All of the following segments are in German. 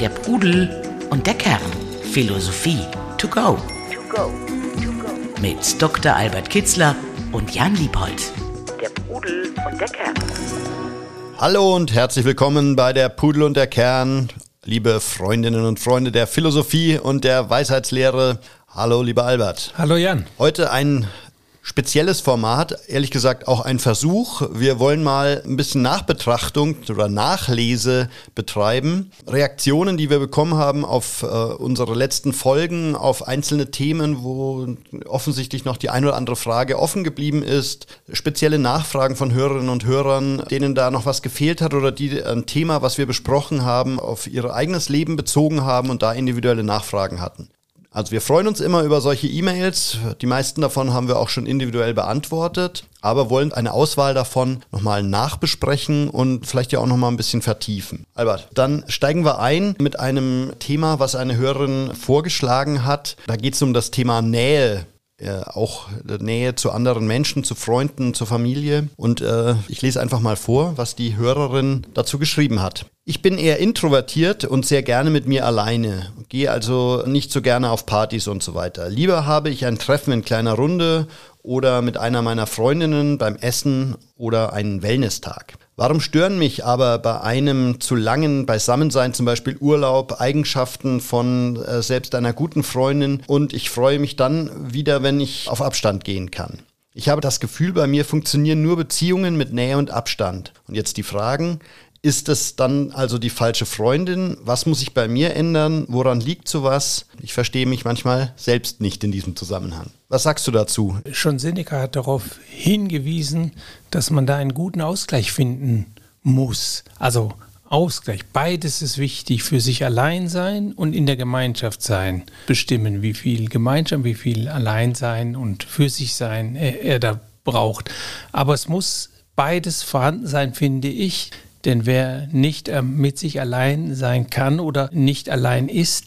Der Pudel und der Kern. Philosophie to go. Mit Dr. Albert Kitzler und Jan Liebold. Der Pudel und der Kern. Hallo und herzlich willkommen bei der Pudel und der Kern. Liebe Freundinnen und Freunde der Philosophie und der Weisheitslehre. Hallo, lieber Albert. Hallo Jan. Heute ein spezielles Format, ehrlich gesagt auch ein Versuch. Wir wollen mal ein bisschen Nachbetrachtung oder Nachlese betreiben. Reaktionen, die wir bekommen haben auf äh, unsere letzten Folgen, auf einzelne Themen, wo offensichtlich noch die ein oder andere Frage offen geblieben ist. Spezielle Nachfragen von Hörerinnen und Hörern, denen da noch was gefehlt hat oder die ein Thema, was wir besprochen haben, auf ihr eigenes Leben bezogen haben und da individuelle Nachfragen hatten. Also wir freuen uns immer über solche E-Mails. Die meisten davon haben wir auch schon individuell beantwortet, aber wollen eine Auswahl davon nochmal nachbesprechen und vielleicht ja auch nochmal ein bisschen vertiefen. Albert, dann steigen wir ein mit einem Thema, was eine Hörerin vorgeschlagen hat. Da geht es um das Thema Nähe äh, auch Nähe zu anderen Menschen, zu Freunden, zur Familie. Und äh, ich lese einfach mal vor, was die Hörerin dazu geschrieben hat. Ich bin eher introvertiert und sehr gerne mit mir alleine, gehe also nicht so gerne auf Partys und so weiter. Lieber habe ich ein Treffen in kleiner Runde oder mit einer meiner Freundinnen beim Essen oder einen Wellness-Tag. Warum stören mich aber bei einem zu langen Beisammensein, zum Beispiel Urlaub, Eigenschaften von äh, selbst einer guten Freundin und ich freue mich dann wieder, wenn ich auf Abstand gehen kann? Ich habe das Gefühl, bei mir funktionieren nur Beziehungen mit Nähe und Abstand. Und jetzt die Fragen. Ist es dann also die falsche Freundin? Was muss ich bei mir ändern? Woran liegt sowas? Ich verstehe mich manchmal selbst nicht in diesem Zusammenhang. Was sagst du dazu? Schon Seneca hat darauf hingewiesen, dass man da einen guten Ausgleich finden muss. Also Ausgleich. Beides ist wichtig. Für sich allein sein und in der Gemeinschaft sein. Bestimmen, wie viel Gemeinschaft, wie viel allein sein und für sich sein er, er da braucht. Aber es muss beides vorhanden sein, finde ich. Denn wer nicht äh, mit sich allein sein kann oder nicht allein ist,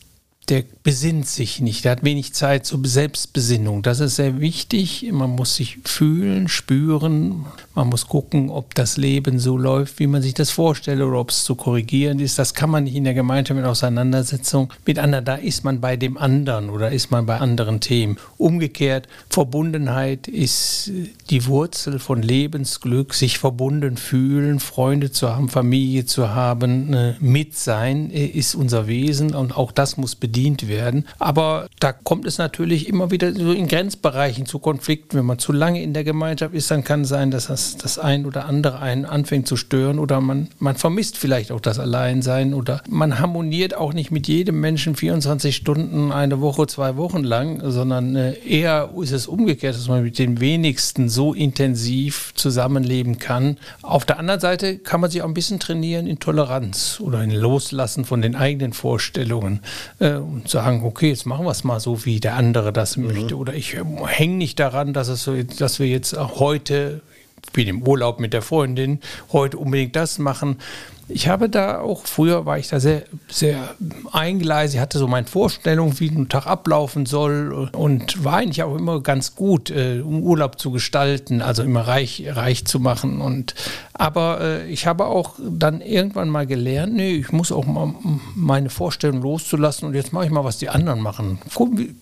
der besinnt sich nicht, der hat wenig Zeit zur Selbstbesinnung. Das ist sehr wichtig. Man muss sich fühlen, spüren, man muss gucken, ob das Leben so läuft, wie man sich das vorstellt oder ob es zu korrigieren ist. Das kann man nicht in der Gemeinschaft mit Auseinandersetzung mit anderen. Da ist man bei dem anderen oder ist man bei anderen Themen. Umgekehrt, Verbundenheit ist die Wurzel von Lebensglück, sich verbunden fühlen, Freunde zu haben, Familie zu haben, äh, mit sein äh, ist unser Wesen und auch das muss bedient werden. Aber da kommt es natürlich immer wieder so in Grenzbereichen zu Konflikten. Wenn man zu lange in der Gemeinschaft ist, dann kann sein, dass das, das ein oder andere einen anfängt zu stören oder man, man vermisst vielleicht auch das Alleinsein oder man harmoniert auch nicht mit jedem Menschen 24 Stunden, eine Woche, zwei Wochen lang, sondern äh, eher ist es umgekehrt, dass man mit den wenigsten so intensiv zusammenleben kann. Auf der anderen Seite kann man sich auch ein bisschen trainieren in Toleranz oder in Loslassen von den eigenen Vorstellungen. Äh, und sagen, okay, jetzt machen wir es mal so, wie der andere das mhm. möchte. Oder ich hänge nicht daran, dass, es so, dass wir jetzt heute, ich bin im Urlaub mit der Freundin, heute unbedingt das machen. Ich habe da auch, früher war ich da sehr, sehr eingeleistet, hatte so meine Vorstellung, wie ein Tag ablaufen soll und war eigentlich auch immer ganz gut, äh, um Urlaub zu gestalten, also immer reich, reich zu machen. Und, aber äh, ich habe auch dann irgendwann mal gelernt, nee, ich muss auch mal meine Vorstellung loszulassen und jetzt mache ich mal, was die anderen machen.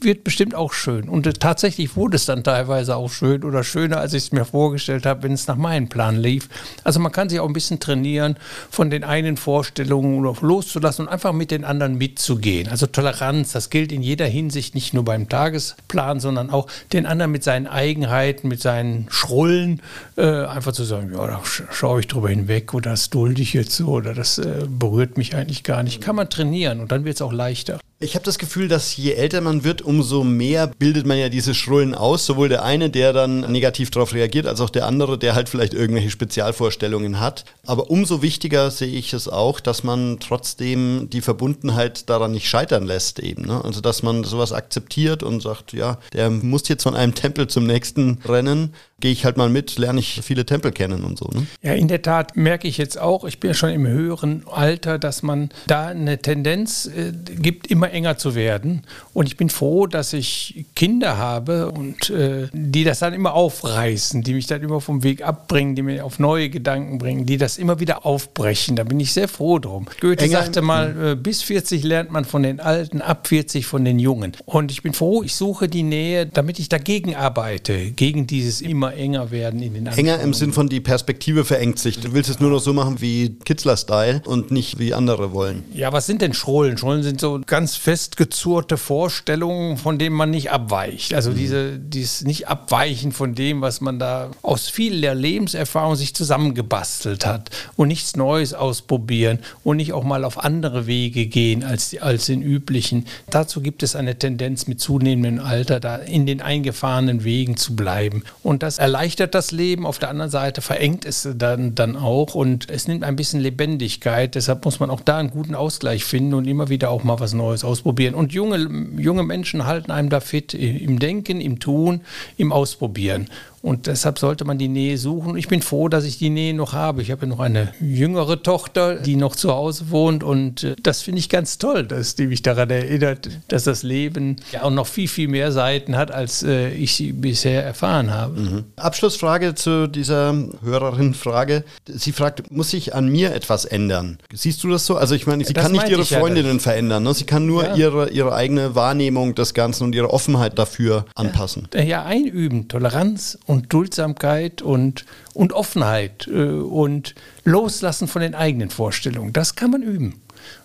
Wird bestimmt auch schön. Und äh, tatsächlich wurde es dann teilweise auch schön oder schöner, als ich es mir vorgestellt habe, wenn es nach meinem Plan lief. Also man kann sich auch ein bisschen trainieren von den eigenen Vorstellungen loszulassen und einfach mit den anderen mitzugehen. Also Toleranz, das gilt in jeder Hinsicht, nicht nur beim Tagesplan, sondern auch den anderen mit seinen Eigenheiten, mit seinen Schrullen, äh, einfach zu sagen, ja, da schaue ich drüber hinweg oder das dulde ich jetzt so oder das äh, berührt mich eigentlich gar nicht. Kann man trainieren und dann wird es auch leichter. Ich habe das Gefühl, dass je älter man wird, umso mehr bildet man ja diese Schrullen aus. Sowohl der eine, der dann negativ darauf reagiert, als auch der andere, der halt vielleicht irgendwelche Spezialvorstellungen hat. Aber umso wichtiger sehe ich es auch, dass man trotzdem die Verbundenheit daran nicht scheitern lässt eben. Ne? Also dass man sowas akzeptiert und sagt, ja, der muss jetzt von einem Tempel zum nächsten rennen gehe ich halt mal mit, lerne ich viele Tempel kennen und so. Ne? Ja, in der Tat merke ich jetzt auch, ich bin ja schon im höheren Alter, dass man da eine Tendenz äh, gibt, immer enger zu werden. Und ich bin froh, dass ich Kinder habe und äh, die das dann immer aufreißen, die mich dann immer vom Weg abbringen, die mir auf neue Gedanken bringen, die das immer wieder aufbrechen. Da bin ich sehr froh drum. Goethe enger sagte mal, äh, bis 40 lernt man von den Alten, ab 40 von den Jungen. Und ich bin froh, ich suche die Nähe, damit ich dagegen arbeite, gegen dieses immer enger werden in den Enger im Sinn von die Perspektive verengt sich. Du willst es nur noch so machen wie Kitzler-Style und nicht wie andere wollen. Ja, was sind denn Schrollen? Schrollen sind so ganz festgezurrte Vorstellungen, von denen man nicht abweicht. Also mhm. diese, dieses nicht abweichen von dem, was man da aus viel der Lebenserfahrung sich zusammengebastelt hat und nichts Neues ausprobieren und nicht auch mal auf andere Wege gehen als, als den üblichen. Dazu gibt es eine Tendenz mit zunehmendem Alter, da in den eingefahrenen Wegen zu bleiben. Und das erleichtert das Leben. Auf der anderen Seite verengt es dann, dann auch und es nimmt ein bisschen Lebendigkeit. Deshalb muss man auch da einen guten Ausgleich finden und immer wieder auch mal was Neues ausprobieren. Und junge, junge Menschen halten einem da fit im Denken, im Tun, im Ausprobieren. Und deshalb sollte man die Nähe suchen. Ich bin froh, dass ich die Nähe noch habe. Ich habe ja noch eine jüngere Tochter, die noch zu Hause wohnt. Und äh, das finde ich ganz toll, dass die mich daran erinnert, dass das Leben ja auch noch viel, viel mehr Seiten hat, als äh, ich sie bisher erfahren habe. Mhm. Abschlussfrage zu dieser Hörerin-Frage. Sie fragt, muss sich an mir etwas ändern? Siehst du das so? Also ich meine, sie das kann nicht ihre Freundinnen ja verändern. Ne? Sie kann nur ja. ihre, ihre eigene Wahrnehmung des Ganzen und ihre Offenheit dafür anpassen. Ja, ja einüben, Toleranz und und Duldsamkeit und, und Offenheit äh, und Loslassen von den eigenen Vorstellungen. Das kann man üben.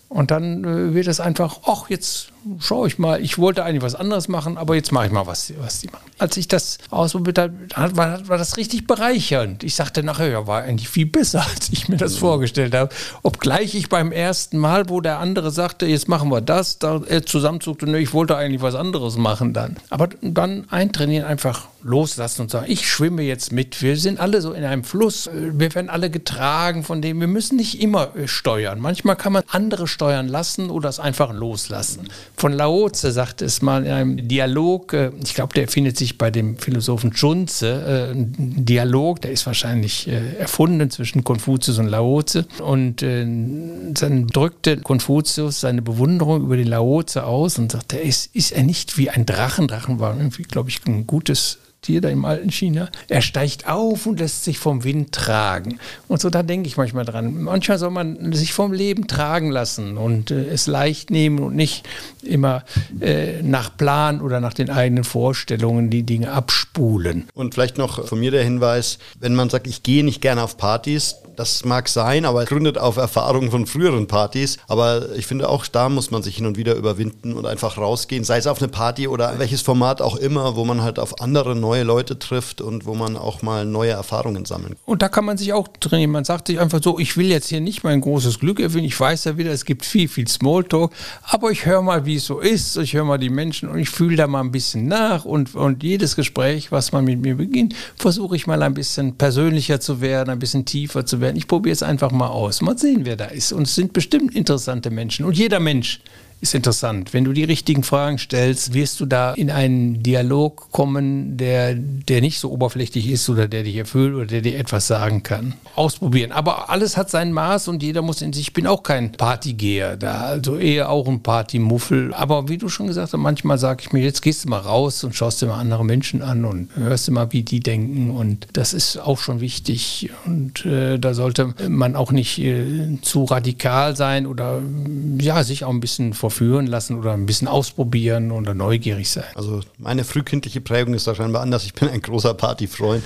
Und dann äh, wird es einfach, ach, jetzt schaue ich mal, ich wollte eigentlich was anderes machen, aber jetzt mache ich mal, was, was die machen. Als ich das ausprobiert habe, war, war das richtig bereichernd. Ich sagte nachher, ja, war eigentlich viel besser, als ich mir das mhm. vorgestellt habe. Obgleich ich beim ersten Mal, wo der andere sagte, jetzt machen wir das, da er zusammenzuckte, ne, ich wollte eigentlich was anderes machen dann. Aber dann eintrainieren, einfach loslassen und sagen, ich schwimme jetzt mit. Wir sind alle so in einem Fluss, wir werden alle getragen von dem. Wir müssen nicht immer äh, steuern. Manchmal kann man andere steuern lassen oder es einfach loslassen von Laoze sagt es mal in einem Dialog, äh, ich glaube, der findet sich bei dem Philosophen Chunze, äh, ein Dialog, der ist wahrscheinlich äh, erfunden zwischen Konfuzius und Laoze. Und dann drückte Konfuzius seine Bewunderung über den Laoze aus und sagte, ist, ist er nicht wie ein Drachen? Drachen war irgendwie, glaube ich, ein gutes Tier da im alten China. Er steigt auf und lässt sich vom Wind tragen. Und so, da denke ich manchmal dran. Manchmal soll man sich vom Leben tragen lassen und äh, es leicht nehmen und nicht immer äh, nach Plan oder nach den eigenen Vorstellungen die Dinge abspulen. Und vielleicht noch von mir der Hinweis, wenn man sagt, ich gehe nicht gerne auf Partys, das mag sein, aber gründet auf Erfahrungen von früheren Partys. Aber ich finde auch da muss man sich hin und wieder überwinden und einfach rausgehen, sei es auf eine Party oder welches Format auch immer, wo man halt auf andere neue Leute trifft und wo man auch mal neue Erfahrungen sammelt. Und da kann man sich auch trainieren. Man sagt sich einfach so, ich will jetzt hier nicht mein großes Glück erfinden. Ich weiß ja wieder, es gibt viel, viel Smalltalk, aber ich höre mal, wie es so ist. Ich höre mal die Menschen und ich fühle da mal ein bisschen nach und, und jedes Gespräch, was man mit mir beginnt, versuche ich mal ein bisschen persönlicher zu werden, ein bisschen tiefer zu werden. Ich probiere es einfach mal aus. Mal sehen, wer da ist. Und es sind bestimmt interessante Menschen. Und jeder Mensch ist interessant. Wenn du die richtigen Fragen stellst, wirst du da in einen Dialog kommen, der, der nicht so oberflächlich ist oder der dich erfüllt oder der dir etwas sagen kann. Ausprobieren. Aber alles hat sein Maß und jeder muss in sich. Ich bin auch kein Partygeher da, also eher auch ein Partymuffel. Aber wie du schon gesagt hast, manchmal sage ich mir, jetzt gehst du mal raus und schaust dir mal andere Menschen an und hörst dir mal, wie die denken. Und das ist auch schon wichtig. Und äh, da sollte man auch nicht äh, zu radikal sein oder ja, sich auch ein bisschen vor verführen lassen oder ein bisschen ausprobieren oder neugierig sein. Also meine frühkindliche Prägung ist da scheinbar anders. Ich bin ein großer Partyfreund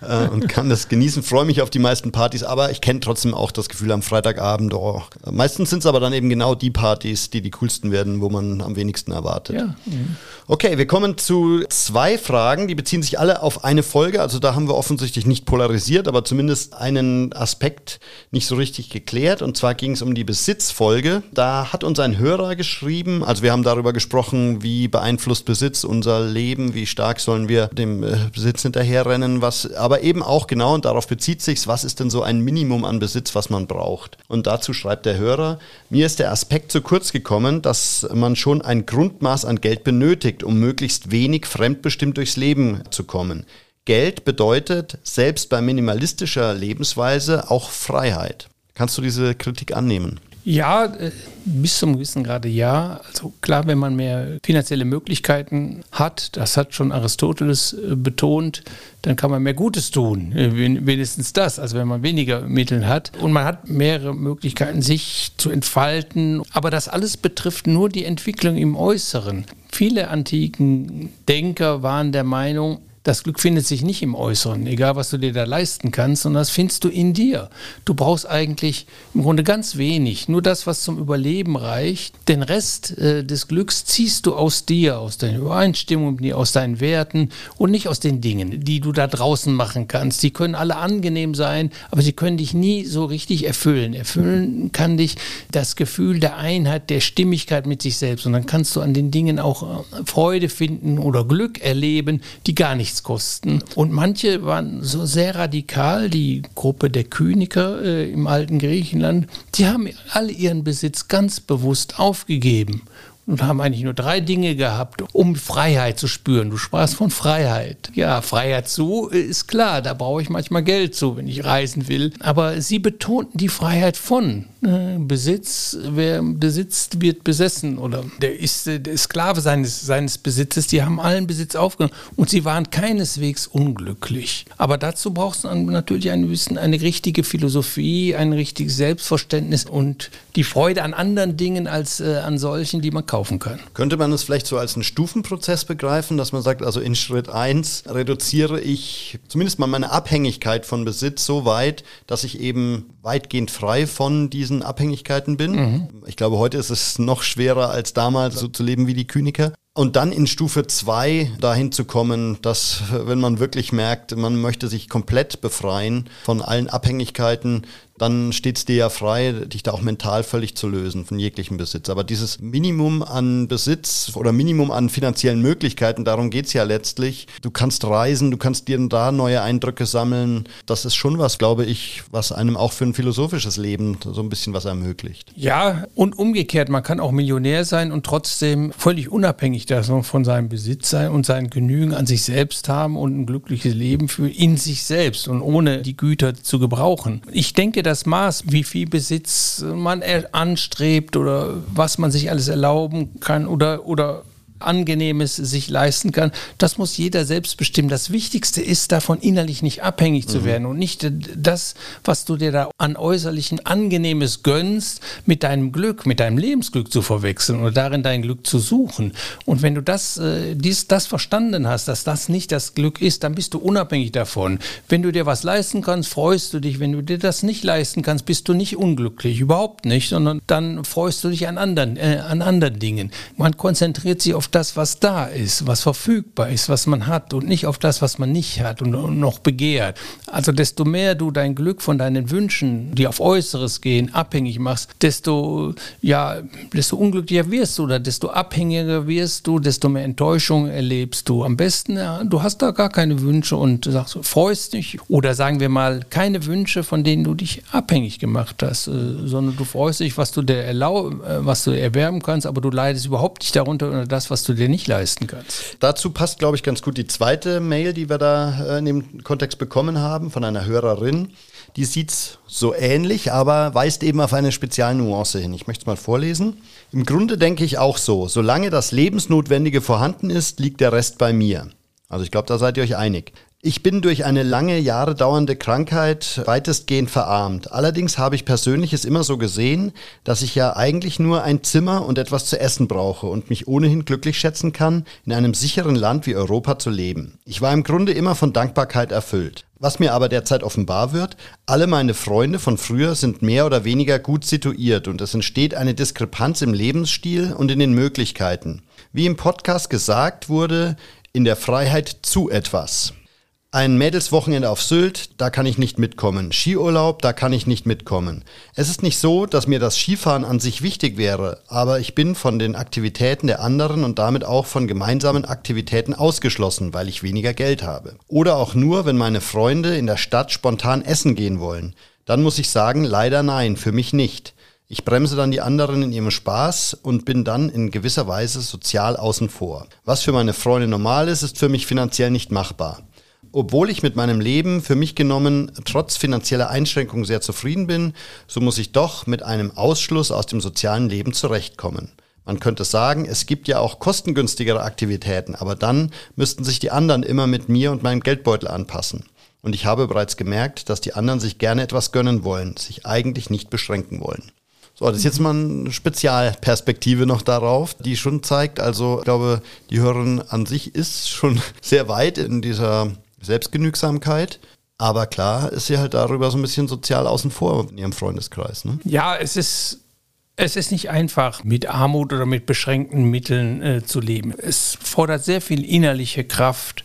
äh, und kann das genießen. Freue mich auf die meisten Partys, aber ich kenne trotzdem auch das Gefühl am Freitagabend. Oh. Meistens sind es aber dann eben genau die Partys, die die coolsten werden, wo man am wenigsten erwartet. Ja. Mhm. Okay, wir kommen zu zwei Fragen, die beziehen sich alle auf eine Folge. Also da haben wir offensichtlich nicht polarisiert, aber zumindest einen Aspekt nicht so richtig geklärt. Und zwar ging es um die Besitzfolge. Da hat uns ein Hörer geschrieben, also wir haben darüber gesprochen, wie beeinflusst Besitz unser Leben, wie stark sollen wir dem äh, Besitz hinterherrennen, was aber eben auch genau, und darauf bezieht sich's, was ist denn so ein Minimum an Besitz, was man braucht? Und dazu schreibt der Hörer, mir ist der Aspekt zu kurz gekommen, dass man schon ein Grundmaß an Geld benötigt, um möglichst wenig fremdbestimmt durchs Leben zu kommen. Geld bedeutet selbst bei minimalistischer Lebensweise auch Freiheit. Kannst du diese Kritik annehmen? Ja, äh, bis zum gewissen Grade ja. Also klar, wenn man mehr finanzielle Möglichkeiten hat, das hat schon Aristoteles äh, betont, dann kann man mehr Gutes tun. Äh, wenigstens das, also wenn man weniger Mittel hat. Und man hat mehrere Möglichkeiten, sich zu entfalten. Aber das alles betrifft nur die Entwicklung im Äußeren. Viele antiken Denker waren der Meinung, das Glück findet sich nicht im Äußeren, egal was du dir da leisten kannst, sondern das findest du in dir. Du brauchst eigentlich im Grunde ganz wenig, nur das, was zum Überleben reicht. Den Rest äh, des Glücks ziehst du aus dir, aus deiner Übereinstimmung, aus deinen Werten und nicht aus den Dingen, die du da draußen machen kannst. Die können alle angenehm sein, aber sie können dich nie so richtig erfüllen. Erfüllen kann dich das Gefühl der Einheit, der Stimmigkeit mit sich selbst. Und dann kannst du an den Dingen auch äh, Freude finden oder Glück erleben, die gar nichts kosten. Und manche waren so sehr radikal, die Gruppe der Kyniker äh, im alten Griechenland, die haben all ihren Besitz ganz bewusst aufgegeben und haben eigentlich nur drei Dinge gehabt, um Freiheit zu spüren. Du sprachst von Freiheit. Ja, Freiheit zu ist klar, da brauche ich manchmal Geld zu, wenn ich reisen will. Aber sie betonten die Freiheit von. Äh, Besitz, wer besitzt, wird besessen oder der ist äh, der Sklave seines, seines Besitzes. Die haben allen Besitz aufgenommen und sie waren keineswegs unglücklich. Aber dazu brauchst du natürlich ein bisschen eine richtige Philosophie, ein richtiges Selbstverständnis und die Freude an anderen Dingen als äh, an solchen, die man kaufen kann. Könnte man es vielleicht so als einen Stufenprozess begreifen, dass man sagt, also in Schritt 1 reduziere ich zumindest mal meine Abhängigkeit von Besitz so weit, dass ich eben weitgehend frei von diesen Abhängigkeiten bin. Mhm. Ich glaube, heute ist es noch schwerer als damals, so zu leben wie die Kyniker. Und dann in Stufe 2 dahin zu kommen, dass wenn man wirklich merkt, man möchte sich komplett befreien von allen Abhängigkeiten, dann steht es dir ja frei, dich da auch mental völlig zu lösen von jeglichem Besitz. Aber dieses Minimum an Besitz oder Minimum an finanziellen Möglichkeiten, darum geht es ja letztlich. Du kannst reisen, du kannst dir da neue Eindrücke sammeln. Das ist schon was, glaube ich, was einem auch für ein philosophisches Leben so ein bisschen was ermöglicht. Ja, und umgekehrt, man kann auch Millionär sein und trotzdem völlig unabhängig davon von seinem Besitz sein und sein Genügen an sich selbst haben und ein glückliches Leben für in sich selbst und ohne die Güter zu gebrauchen. Ich denke, das Maß, wie viel Besitz man anstrebt oder was man sich alles erlauben kann oder, oder Angenehmes sich leisten kann, das muss jeder selbst bestimmen. Das Wichtigste ist, davon innerlich nicht abhängig zu mhm. werden und nicht das, was du dir da an äußerlichen Angenehmes gönnst, mit deinem Glück, mit deinem Lebensglück zu verwechseln oder darin dein Glück zu suchen. Und wenn du das, äh, dies, das verstanden hast, dass das nicht das Glück ist, dann bist du unabhängig davon. Wenn du dir was leisten kannst, freust du dich. Wenn du dir das nicht leisten kannst, bist du nicht unglücklich, überhaupt nicht, sondern dann freust du dich an anderen, äh, an anderen Dingen. Man konzentriert sich auf auf das, was da ist, was verfügbar ist, was man hat und nicht auf das, was man nicht hat und, noch begehrt. Also desto mehr du dein Glück von deinen Wünschen, die auf Äußeres gehen, abhängig machst, desto, ja, desto unglücklicher wirst du oder desto abhängiger wirst du, desto mehr Enttäuschung erlebst du. Am besten, ja, du hast da gar keine Wünsche und sagst, freust dich oder sagen wir mal, keine Wünsche, von denen du dich abhängig gemacht hast, äh, sondern du freust dich, was du dir erlaub, äh, was du erwerben kannst, aber du leidest überhaupt nicht darunter oder das, was was du dir nicht leisten kannst. Dazu passt, glaube ich, ganz gut die zweite Mail, die wir da äh, in dem Kontext bekommen haben von einer Hörerin. Die sieht es so ähnlich, aber weist eben auf eine Spezialnuance hin. Ich möchte es mal vorlesen. Im Grunde denke ich auch so, solange das Lebensnotwendige vorhanden ist, liegt der Rest bei mir. Also ich glaube, da seid ihr euch einig. Ich bin durch eine lange Jahre dauernde Krankheit weitestgehend verarmt. Allerdings habe ich persönlich es immer so gesehen, dass ich ja eigentlich nur ein Zimmer und etwas zu essen brauche und mich ohnehin glücklich schätzen kann, in einem sicheren Land wie Europa zu leben. Ich war im Grunde immer von Dankbarkeit erfüllt. Was mir aber derzeit offenbar wird, alle meine Freunde von früher sind mehr oder weniger gut situiert und es entsteht eine Diskrepanz im Lebensstil und in den Möglichkeiten. Wie im Podcast gesagt wurde, in der Freiheit zu etwas. Ein Mädelswochenende auf Sylt, da kann ich nicht mitkommen. Skiurlaub, da kann ich nicht mitkommen. Es ist nicht so, dass mir das Skifahren an sich wichtig wäre, aber ich bin von den Aktivitäten der anderen und damit auch von gemeinsamen Aktivitäten ausgeschlossen, weil ich weniger Geld habe. Oder auch nur, wenn meine Freunde in der Stadt spontan essen gehen wollen. Dann muss ich sagen, leider nein, für mich nicht. Ich bremse dann die anderen in ihrem Spaß und bin dann in gewisser Weise sozial außen vor. Was für meine Freunde normal ist, ist für mich finanziell nicht machbar. Obwohl ich mit meinem Leben für mich genommen trotz finanzieller Einschränkungen sehr zufrieden bin, so muss ich doch mit einem Ausschluss aus dem sozialen Leben zurechtkommen. Man könnte sagen, es gibt ja auch kostengünstigere Aktivitäten, aber dann müssten sich die anderen immer mit mir und meinem Geldbeutel anpassen. Und ich habe bereits gemerkt, dass die anderen sich gerne etwas gönnen wollen, sich eigentlich nicht beschränken wollen. So, das ist jetzt mal eine Spezialperspektive noch darauf, die schon zeigt, also ich glaube, die Hörerin an sich ist schon sehr weit in dieser Selbstgenügsamkeit. Aber klar ist sie halt darüber so ein bisschen sozial außen vor in ihrem Freundeskreis. Ne? Ja, es ist, es ist nicht einfach, mit Armut oder mit beschränkten Mitteln äh, zu leben. Es fordert sehr viel innerliche Kraft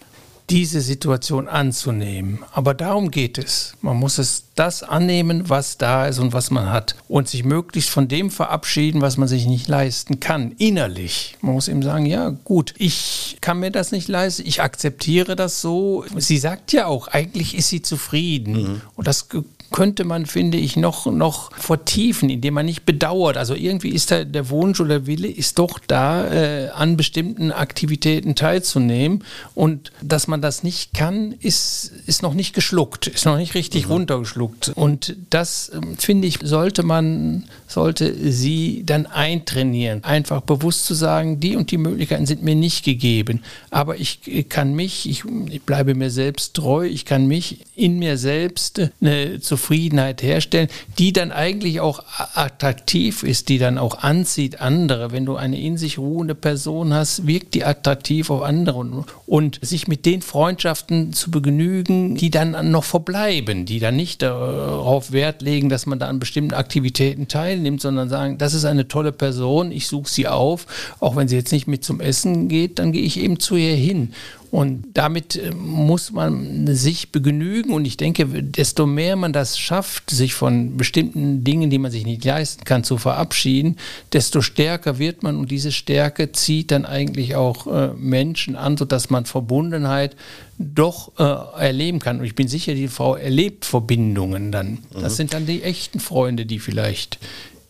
diese Situation anzunehmen. Aber darum geht es. Man muss es das annehmen, was da ist und was man hat. Und sich möglichst von dem verabschieden, was man sich nicht leisten kann, innerlich. Man muss eben sagen, ja gut, ich kann mir das nicht leisten, ich akzeptiere das so. Sie sagt ja auch, eigentlich ist sie zufrieden. Mhm. Und das könnte man, finde ich, noch, noch vertiefen, indem man nicht bedauert. Also irgendwie ist da der Wunsch oder der Wille ist doch da, äh, an bestimmten Aktivitäten teilzunehmen. Und dass man das nicht kann, ist, ist noch nicht geschluckt, ist noch nicht richtig mhm. runtergeschluckt. Und das, ähm, finde ich, sollte man, sollte sie dann eintrainieren. Einfach bewusst zu sagen, die und die Möglichkeiten sind mir nicht gegeben. Aber ich kann mich, ich, ich bleibe mir selbst treu, ich kann mich in mir selbst eine zufrieden Zufriedenheit herstellen, die dann eigentlich auch attraktiv ist, die dann auch anzieht andere. Wenn du eine in sich ruhende Person hast, wirkt die attraktiv auf andere und, und sich mit den Freundschaften zu begnügen, die dann noch verbleiben, die dann nicht darauf Wert legen, dass man da an bestimmten Aktivitäten teilnimmt, sondern sagen, das ist eine tolle Person, ich suche sie auf, auch wenn sie jetzt nicht mit zum Essen geht, dann gehe ich eben zu ihr hin. Und damit äh, muss man sich begnügen. Und ich denke, desto mehr man das schafft, sich von bestimmten Dingen, die man sich nicht leisten kann, zu verabschieden, desto stärker wird man. Und diese Stärke zieht dann eigentlich auch äh, Menschen an, sodass man Verbundenheit doch äh, erleben kann. Und ich bin sicher, die Frau erlebt Verbindungen dann. Das mhm. sind dann die echten Freunde, die vielleicht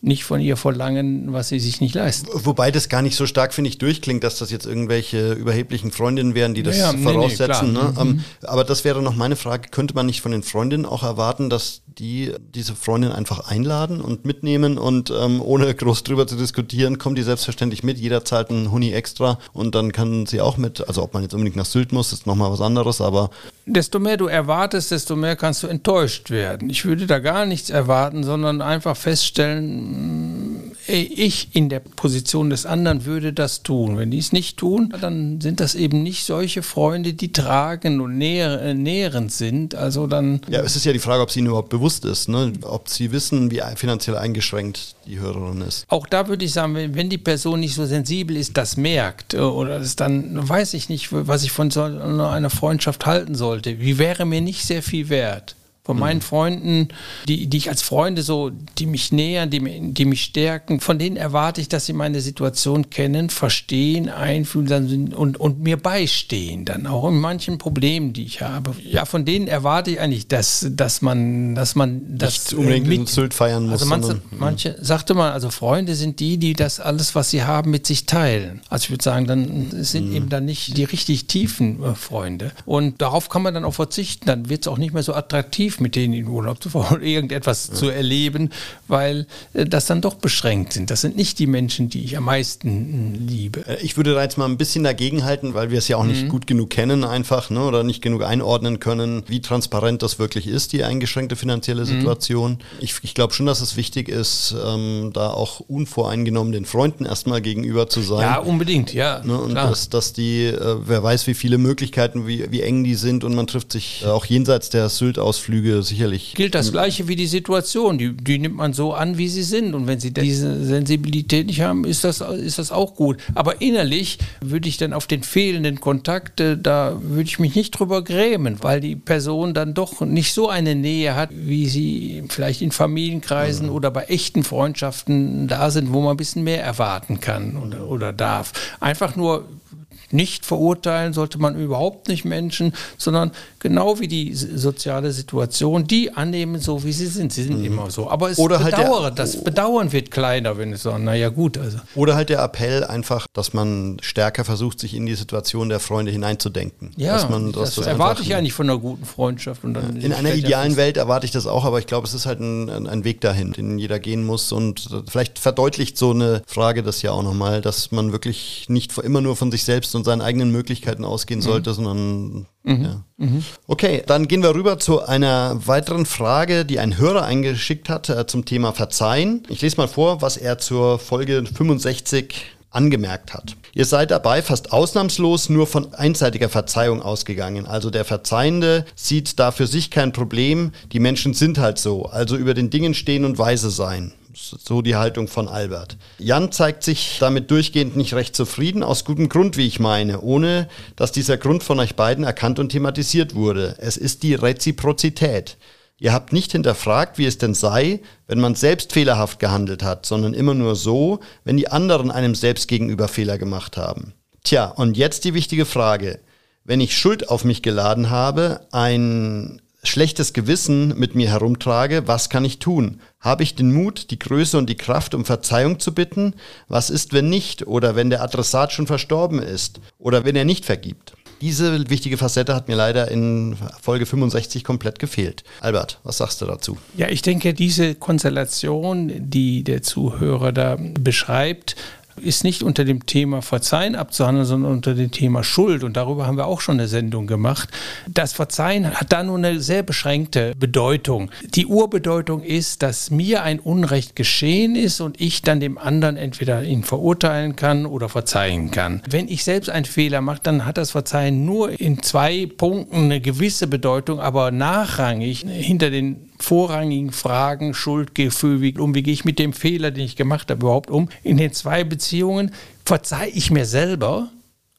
nicht von ihr verlangen, was sie sich nicht leisten. Wobei das gar nicht so stark, finde ich, durchklingt, dass das jetzt irgendwelche überheblichen Freundinnen wären, die das ja, voraussetzen. Nee, nee, ne? ähm, mhm. aber das wäre noch meine Frage, könnte man nicht von den Freundinnen auch erwarten, dass die diese Freundin einfach einladen und mitnehmen und ähm, ohne groß drüber zu diskutieren, kommt die selbstverständlich mit. Jeder zahlt einen Huni extra und dann kann sie auch mit. Also ob man jetzt unbedingt nach Sylt muss, ist nochmal was anderes, aber. Desto mehr du erwartest, desto mehr kannst du enttäuscht werden. Ich würde da gar nichts erwarten, sondern einfach feststellen, ich in der Position des anderen würde das tun. Wenn die es nicht tun, dann sind das eben nicht solche Freunde, die tragen und näher, äh, nährend sind. Also dann. Ja, es ist ja die Frage, ob sie ihnen überhaupt bewusst bewusst ist, ne? ob sie wissen, wie finanziell eingeschränkt die Hörerin ist. Auch da würde ich sagen, wenn, die Person nicht so sensibel ist, das merkt äh, oder das dann weiß ich nicht, was ich von so einer Freundschaft halten sollte. Wie wäre mir nicht sehr viel wert? Von meinen mhm. Freunden, die, die ich als Freunde so, die mich nähern, die, die mich stärken, von denen erwarte ich, dass sie meine Situation kennen, verstehen, einfühlen und, und mir beistehen, dann auch in manchen Problemen, die ich habe. Ja, von denen erwarte ich eigentlich, dass, dass man, dass man das Nicht unbedingt mit, Sylt feiern muss. Also manche, manche, sagte man, also Freunde sind die, die das alles, was sie haben, mit sich teilen. Also ich würde sagen, dann sind mhm. eben dann nicht die richtig tiefen äh, Freunde. Und darauf kann man dann auch verzichten, dann wird es auch nicht mehr so attraktiv attraktiv, mit denen in Urlaub zu fahren, irgendetwas ja. zu erleben, weil äh, das dann doch beschränkt sind. Das sind nicht die Menschen, die ich am meisten äh, liebe. Äh, ich würde da jetzt mal ein bisschen dagegen halten, weil wir es ja auch nicht mhm. gut genug kennen einfach ne, oder nicht genug einordnen können, wie transparent das wirklich ist, die eingeschränkte finanzielle mhm. Situation. Mhm. Ich, ich glaube schon, dass es wichtig ist, ähm, da auch unvoreingenommen den Freunden erstmal gegenüber zu sein. Ja, unbedingt, ja. Ne, und dass, dass die, äh, wer weiß, wie viele Möglichkeiten, wie, wie eng die sind und man trifft sich äh, auch jenseits der Sylt-Ausflüge Züge sicherlich. Gilt das Gleiche wie die Situation. Die, die nimmt man so an, wie sie sind. Und wenn sie diese Sensibilität nicht haben, ist das, ist das auch gut. Aber innerlich würde ich dann auf den fehlenden Kontakt, da würde ich mich nicht drüber grämen, weil die Person dann doch nicht so eine Nähe hat, wie sie vielleicht in Familienkreisen mhm. oder bei echten Freundschaften da sind, wo man ein bisschen mehr erwarten kann oder, oder darf. Einfach nur nicht verurteilen sollte man überhaupt nicht Menschen, sondern genau wie die soziale Situation, die annehmen, so wie sie sind. Sie sind mhm. immer so. Aber es Oder halt bedauere, der, das Bedauern wird kleiner, wenn es so, naja, gut. Also. Oder halt der Appell einfach, dass man stärker versucht, sich in die Situation der Freunde hineinzudenken. Ja, dass man, das, das erwarte ich eigentlich von einer guten Freundschaft. Und dann in einer idealen Welt erwarte ich das auch, aber ich glaube, es ist halt ein, ein Weg dahin, den jeder gehen muss. Und vielleicht verdeutlicht so eine Frage das ja auch nochmal, dass man wirklich nicht immer nur von sich selbst und seinen eigenen Möglichkeiten ausgehen mhm. sollte, sondern Mhm. Ja. Mhm. Okay, dann gehen wir rüber zu einer weiteren Frage, die ein Hörer eingeschickt hat äh, zum Thema Verzeihen. Ich lese mal vor, was er zur Folge 65 angemerkt hat. Ihr seid dabei fast ausnahmslos nur von einseitiger Verzeihung ausgegangen. Also der Verzeihende sieht da für sich kein Problem. Die Menschen sind halt so. Also über den Dingen stehen und weise sein. So die Haltung von Albert. Jan zeigt sich damit durchgehend nicht recht zufrieden, aus gutem Grund, wie ich meine, ohne dass dieser Grund von euch beiden erkannt und thematisiert wurde. Es ist die Reziprozität. Ihr habt nicht hinterfragt, wie es denn sei, wenn man selbst fehlerhaft gehandelt hat, sondern immer nur so, wenn die anderen einem selbst gegenüber Fehler gemacht haben. Tja, und jetzt die wichtige Frage. Wenn ich Schuld auf mich geladen habe, ein schlechtes Gewissen mit mir herumtrage, was kann ich tun? Habe ich den Mut, die Größe und die Kraft, um Verzeihung zu bitten? Was ist, wenn nicht? Oder wenn der Adressat schon verstorben ist? Oder wenn er nicht vergibt? Diese wichtige Facette hat mir leider in Folge 65 komplett gefehlt. Albert, was sagst du dazu? Ja, ich denke, diese Konstellation, die der Zuhörer da beschreibt, ist nicht unter dem Thema Verzeihen abzuhandeln, sondern unter dem Thema Schuld. Und darüber haben wir auch schon eine Sendung gemacht. Das Verzeihen hat da nur eine sehr beschränkte Bedeutung. Die Urbedeutung ist, dass mir ein Unrecht geschehen ist und ich dann dem anderen entweder ihn verurteilen kann oder verzeihen kann. Wenn ich selbst einen Fehler mache, dann hat das Verzeihen nur in zwei Punkten eine gewisse Bedeutung, aber nachrangig hinter den vorrangigen Fragen, Schuldgefühl, wie, um, wie gehe ich mit dem Fehler, den ich gemacht habe, überhaupt um. In den zwei Beziehungen verzeihe ich mir selber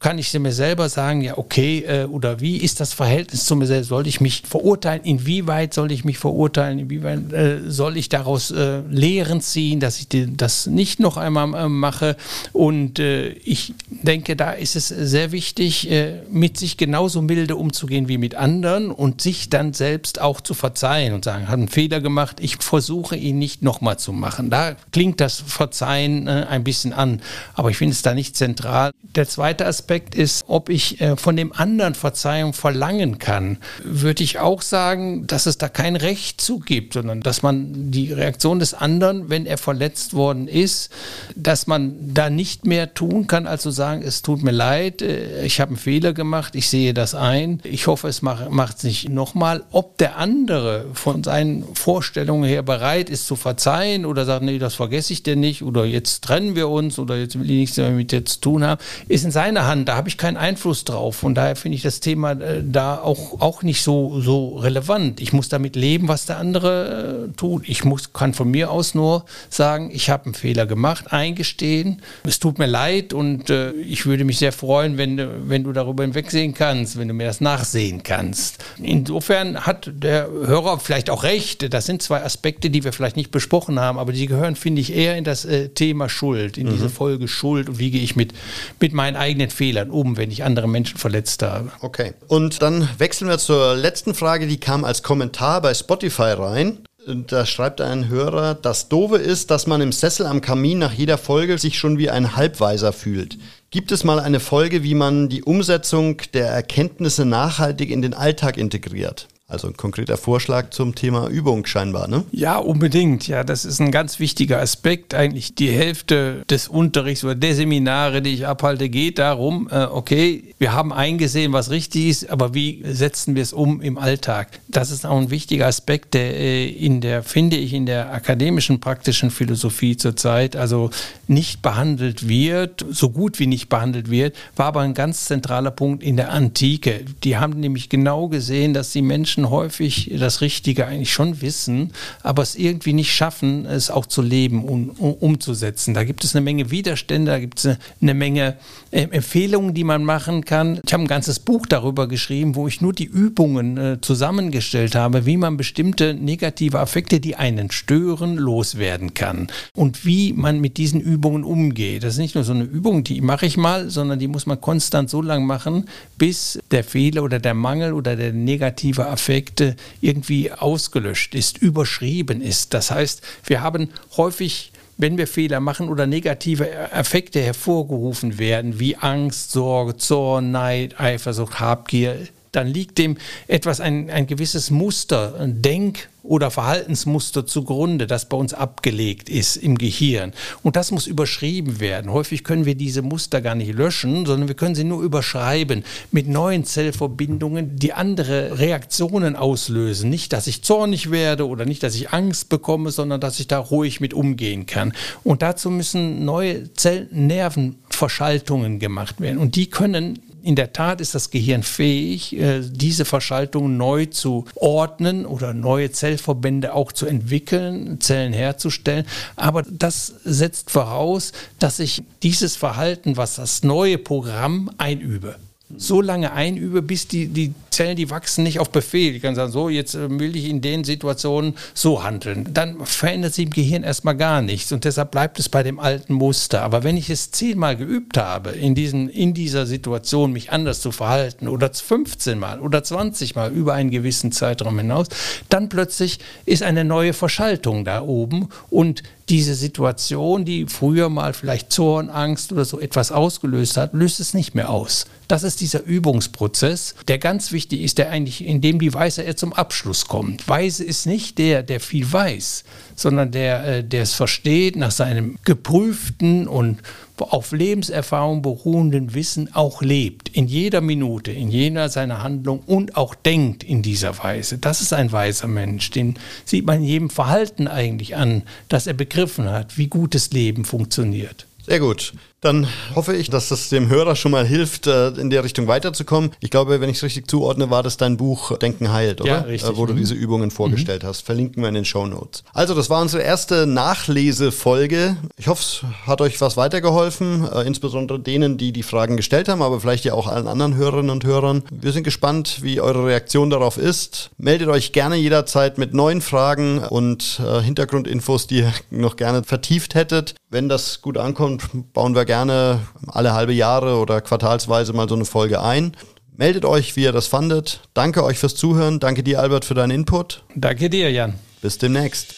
kann ich mir selber sagen, ja, okay, äh, oder wie ist das Verhältnis zu mir selbst? Soll ich mich verurteilen? Inwieweit soll ich mich verurteilen? Inwieweit äh, soll ich daraus äh, Lehren ziehen, dass ich das nicht noch einmal äh, mache? Und äh, ich denke, da ist es sehr wichtig, äh, mit sich genauso milde umzugehen wie mit anderen und sich dann selbst auch zu verzeihen und sagen, hat einen Fehler gemacht, ich versuche ihn nicht nochmal zu machen. Da klingt das Verzeihen ein bisschen an, aber ich finde es da nicht zentral. Der zweite Aspekt, Aspekt ist, ob ich äh, von dem anderen Verzeihung verlangen kann, würde ich auch sagen, dass es da kein Recht zu gibt, sondern dass man die Reaktion des anderen, wenn er verletzt worden ist, dass man da nicht mehr tun kann, als zu sagen, es tut mir leid, äh, ich habe einen Fehler gemacht, ich sehe das ein, ich hoffe, es macht es nicht nochmal. Ob der andere von seinen Vorstellungen her bereit ist zu verzeihen oder sagt, nee, das vergesse ich dir nicht oder jetzt trennen wir uns oder jetzt will ich nichts mehr mit dir zu tun haben, ist in seiner Hand da habe ich keinen Einfluss drauf. Von daher finde ich das Thema äh, da auch, auch nicht so, so relevant. Ich muss damit leben, was der andere äh, tut. Ich muss, kann von mir aus nur sagen, ich habe einen Fehler gemacht, eingestehen. Es tut mir leid und äh, ich würde mich sehr freuen, wenn, wenn du darüber hinwegsehen kannst, wenn du mir das nachsehen kannst. Insofern hat der Hörer vielleicht auch recht. Das sind zwei Aspekte, die wir vielleicht nicht besprochen haben, aber die gehören, finde ich, eher in das äh, Thema Schuld, in mhm. diese Folge Schuld und wie gehe ich mit, mit meinen eigenen Fehlern Fehlern um, wenn ich andere Menschen verletzt habe. Okay. Und dann wechseln wir zur letzten Frage, die kam als Kommentar bei Spotify rein. Da schreibt ein Hörer, das Doofe ist, dass man im Sessel am Kamin nach jeder Folge sich schon wie ein Halbweiser fühlt. Gibt es mal eine Folge, wie man die Umsetzung der Erkenntnisse nachhaltig in den Alltag integriert? Also ein konkreter Vorschlag zum Thema Übung scheinbar, ne? Ja, unbedingt. Ja, das ist ein ganz wichtiger Aspekt. Eigentlich die Hälfte des Unterrichts oder der Seminare, die ich abhalte, geht darum, äh, okay, wir haben eingesehen, was richtig ist, aber wie setzen wir es um im Alltag? Das ist auch ein wichtiger Aspekt, der äh, in der, finde ich, in der akademischen praktischen Philosophie zurzeit also nicht behandelt wird, so gut wie nicht behandelt wird, war aber ein ganz zentraler Punkt in der Antike. Die haben nämlich genau gesehen, dass die Menschen Menschen häufig das Richtige eigentlich schon wissen, aber es irgendwie nicht schaffen, es auch zu leben und um, umzusetzen. Da gibt es eine Menge Widerstände, da gibt es eine Menge äh, Empfehlungen, die man machen kann. Ich habe ein ganzes Buch darüber geschrieben, wo ich nur die Übungen äh, zusammengestellt habe, wie man bestimmte negative Affekte, die einen stören, loswerden kann und wie man mit diesen Übungen umgeht. Das ist nicht nur so eine Übung, die mache ich mal, sondern die muss man konstant so lange machen, bis der Fehler oder der Mangel oder der negative Affekte irgendwie ausgelöscht ist, überschrieben ist. Das heißt, wir haben häufig wenn wir Fehler machen oder negative Effekte hervorgerufen werden, wie Angst, Sorge, Zorn, Neid, Eifersucht, Habgier, dann liegt dem etwas ein, ein gewisses Muster, ein Denk- oder Verhaltensmuster zugrunde, das bei uns abgelegt ist im Gehirn. Und das muss überschrieben werden. Häufig können wir diese Muster gar nicht löschen, sondern wir können sie nur überschreiben mit neuen Zellverbindungen, die andere Reaktionen auslösen. Nicht, dass ich zornig werde oder nicht, dass ich Angst bekomme, sondern dass ich da ruhig mit umgehen kann. Und dazu müssen neue Zellnervenverschaltungen gemacht werden. Und die können in der Tat ist das Gehirn fähig, äh, diese Verschaltungen neu zu ordnen oder neue Zellverbände auch zu entwickeln, Zellen herzustellen. Aber das setzt voraus, dass ich dieses Verhalten, was das neue Programm einübe so lange einübe, bis die, die Zellen, die wachsen nicht auf Befehl. Ich kann sagen, so, jetzt äh, will ich in den Situationen so handeln. Dann verändert sich im Gehirn erstmal gar nichts und deshalb bleibt es bei dem alten Muster. Aber wenn ich es zehnmal geübt habe, in, diesen, in dieser Situation mich anders zu verhalten oder 15 Mal oder 20 Mal über einen gewissen Zeitraum hinaus, dann plötzlich ist eine neue Verschaltung da oben und diese Situation, die früher mal vielleicht Zorn, Angst oder so etwas ausgelöst hat, löst es nicht mehr aus. Das ist dieser Übungsprozess, der ganz wichtig ist, der eigentlich, in dem die Weise eher zum Abschluss kommt. Weise ist nicht der, der viel weiß, sondern der, äh, der es versteht, nach seinem geprüften und auf Lebenserfahrung beruhenden Wissen auch lebt, in jeder Minute, in jeder seiner Handlung und auch denkt in dieser Weise. Das ist ein weiser Mensch, den sieht man in jedem Verhalten eigentlich an, dass er begriffen hat, wie gutes Leben funktioniert. Sehr gut. Dann hoffe ich, dass das dem Hörer schon mal hilft, äh, in der Richtung weiterzukommen. Ich glaube, wenn ich es richtig zuordne, war das dein Buch Denken heilt, oder? Ja, richtig. Äh, wo du mhm. diese Übungen vorgestellt mhm. hast. Verlinken wir in den Show Notes. Also, das war unsere erste Nachlesefolge. Ich hoffe, es hat euch was weitergeholfen, äh, insbesondere denen, die die Fragen gestellt haben, aber vielleicht ja auch allen anderen Hörerinnen und Hörern. Wir sind gespannt, wie eure Reaktion darauf ist. Meldet euch gerne jederzeit mit neuen Fragen und Hintergrundinfos, die ihr noch gerne vertieft hättet. Wenn das gut ankommt, bauen wir gerne alle halbe Jahre oder quartalsweise mal so eine Folge ein. Meldet euch, wie ihr das fandet. Danke euch fürs Zuhören. Danke dir, Albert, für deinen Input. Danke dir, Jan. Bis demnächst.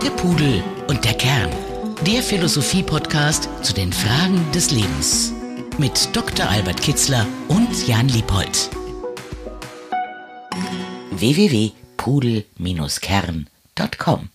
Der Pudel und der Kern. Der Philosophie-Podcast zu den Fragen des Lebens. Mit Dr. Albert Kitzler und Jan Liebold. www.pudel-kern.com